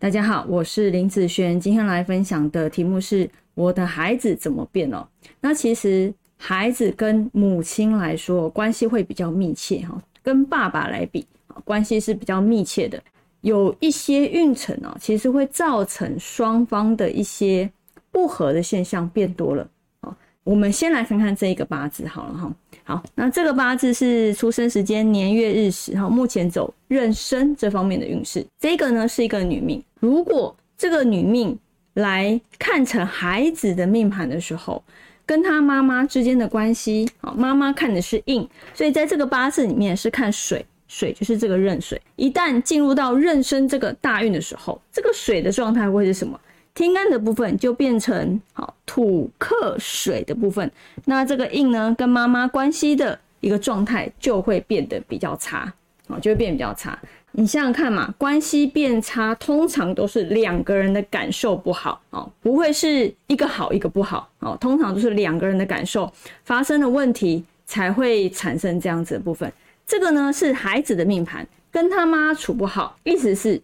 大家好，我是林子轩，今天来分享的题目是我的孩子怎么变哦。那其实孩子跟母亲来说关系会比较密切哈，跟爸爸来比关系是比较密切的。有一些运程哦，其实会造成双方的一些不和的现象变多了。我们先来看看这一个八字好了哈。好，那这个八字是出生时间、年月日时哈，目前走妊娠这方面的运势。这个呢是一个女命，如果这个女命来看成孩子的命盘的时候，跟她妈妈之间的关系，好，妈妈看的是印，所以在这个八字里面是看水，水就是这个壬水。一旦进入到壬申这个大运的时候，这个水的状态会是什么？天干的部分就变成好土克水的部分，那这个印呢跟妈妈关系的一个状态就会变得比较差，啊，就会变比较差。你想想看嘛，关系变差，通常都是两个人的感受不好，哦，不会是一个好一个不好，哦，通常都是两个人的感受发生了问题才会产生这样子的部分。这个呢是孩子的命盘跟他妈处不好，意思是，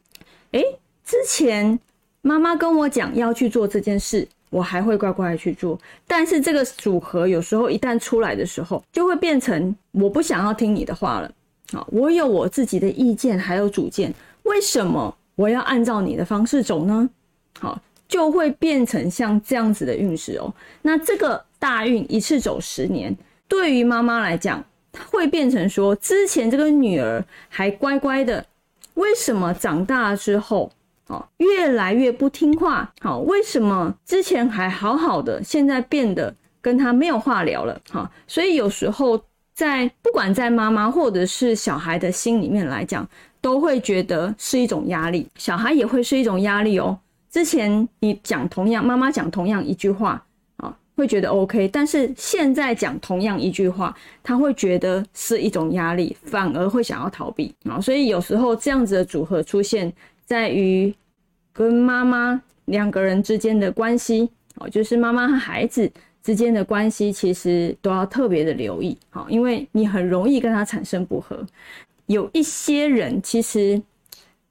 哎，之前。妈妈跟我讲要去做这件事，我还会乖乖的去做。但是这个组合有时候一旦出来的时候，就会变成我不想要听你的话了。好，我有我自己的意见还有主见，为什么我要按照你的方式走呢？好，就会变成像这样子的运势哦。那这个大运一次走十年，对于妈妈来讲，会变成说，之前这个女儿还乖乖的，为什么长大之后？哦，越来越不听话。好，为什么之前还好好的，现在变得跟他没有话聊了？哈，所以有时候在不管在妈妈或者是小孩的心里面来讲，都会觉得是一种压力，小孩也会是一种压力哦。之前你讲同样，妈妈讲同样一句话，啊，会觉得 OK，但是现在讲同样一句话，他会觉得是一种压力，反而会想要逃避啊。所以有时候这样子的组合出现。在于跟妈妈两个人之间的关系哦，就是妈妈和孩子之间的关系，其实都要特别的留意好，因为你很容易跟他产生不和。有一些人其实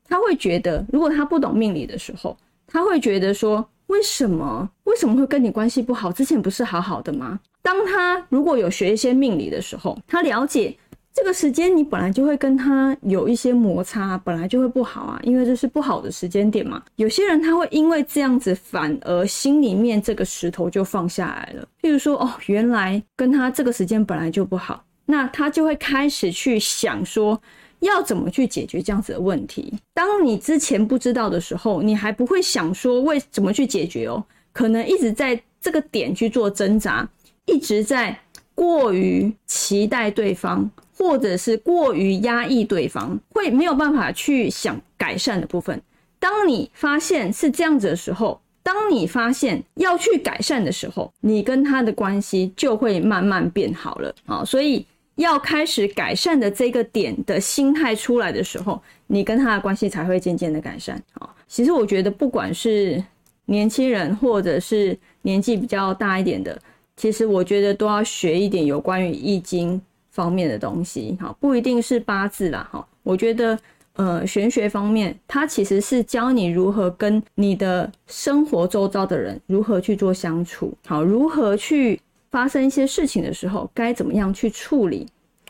他会觉得，如果他不懂命理的时候，他会觉得说，为什么为什么会跟你关系不好？之前不是好好的吗？当他如果有学一些命理的时候，他了解。这个时间你本来就会跟他有一些摩擦，本来就会不好啊，因为这是不好的时间点嘛。有些人他会因为这样子，反而心里面这个石头就放下来了。譬如说，哦，原来跟他这个时间本来就不好，那他就会开始去想说，要怎么去解决这样子的问题。当你之前不知道的时候，你还不会想说为怎么去解决哦，可能一直在这个点去做挣扎，一直在过于期待对方。或者是过于压抑对方，会没有办法去想改善的部分。当你发现是这样子的时候，当你发现要去改善的时候，你跟他的关系就会慢慢变好了。好，所以要开始改善的这个点的心态出来的时候，你跟他的关系才会渐渐的改善。好，其实我觉得不管是年轻人或者是年纪比较大一点的，其实我觉得都要学一点有关于易经。方面的东西，哈，不一定是八字啦，哈，我觉得，呃，玄学方面，它其实是教你如何跟你的生活周遭的人如何去做相处，好，如何去发生一些事情的时候，该怎么样去处理，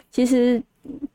其实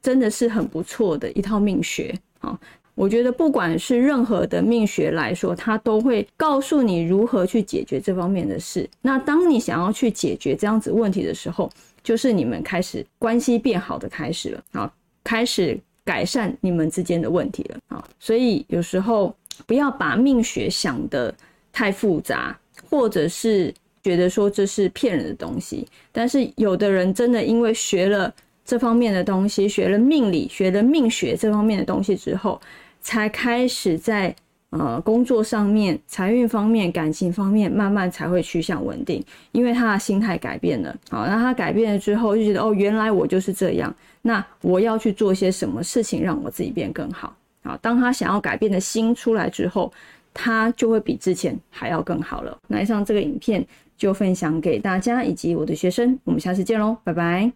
真的是很不错的一套命学，好，我觉得不管是任何的命学来说，它都会告诉你如何去解决这方面的事。那当你想要去解决这样子问题的时候，就是你们开始关系变好的开始了啊，开始改善你们之间的问题了啊，所以有时候不要把命学想的太复杂，或者是觉得说这是骗人的东西。但是有的人真的因为学了这方面的东西，学了命理，学了命学这方面的东西之后，才开始在。呃，工作上面、财运方面、感情方面，慢慢才会趋向稳定，因为他的心态改变了。好，那他改变了之后，就觉得哦，原来我就是这样。那我要去做些什么事情，让我自己变更好。好，当他想要改变的心出来之后，他就会比之前还要更好了。那以上这个影片就分享给大家以及我的学生，我们下次见喽，拜拜。